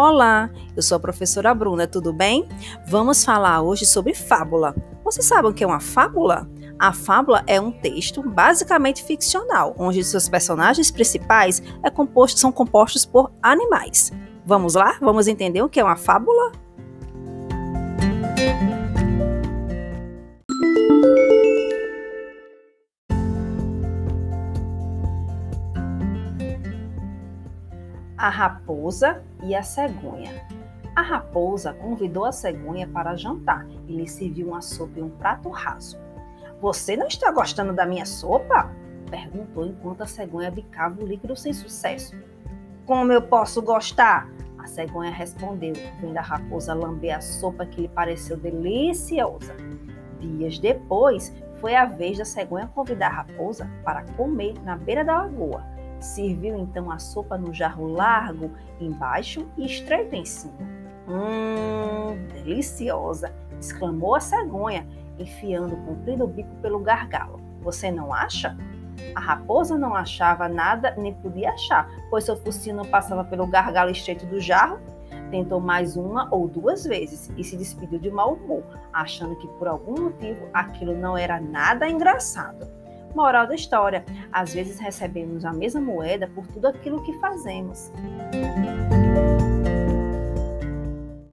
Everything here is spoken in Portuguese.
Olá, eu sou a professora Bruna, tudo bem? Vamos falar hoje sobre fábula. Você sabe o que é uma fábula? A fábula é um texto basicamente ficcional, onde seus personagens principais é composto, são compostos por animais. Vamos lá? Vamos entender o que é uma fábula? A raposa e a cegonha. A raposa convidou a cegonha para jantar e lhe serviu uma sopa e um prato raso. Você não está gostando da minha sopa? perguntou enquanto a cegonha bicava o líquido sem sucesso. Como eu posso gostar? A cegonha respondeu, vendo a raposa lamber a sopa que lhe pareceu deliciosa. Dias depois, foi a vez da cegonha convidar a raposa para comer na beira da lagoa Serviu então a sopa no jarro largo embaixo e estreito em cima. Hum, deliciosa! exclamou a cegonha, enfiando o comprido bico pelo gargalo. Você não acha? A raposa não achava nada nem podia achar, pois seu focinho não passava pelo gargalo estreito do jarro. Tentou mais uma ou duas vezes e se despediu de mau humor, achando que por algum motivo aquilo não era nada engraçado. Moral da história: às vezes recebemos a mesma moeda por tudo aquilo que fazemos.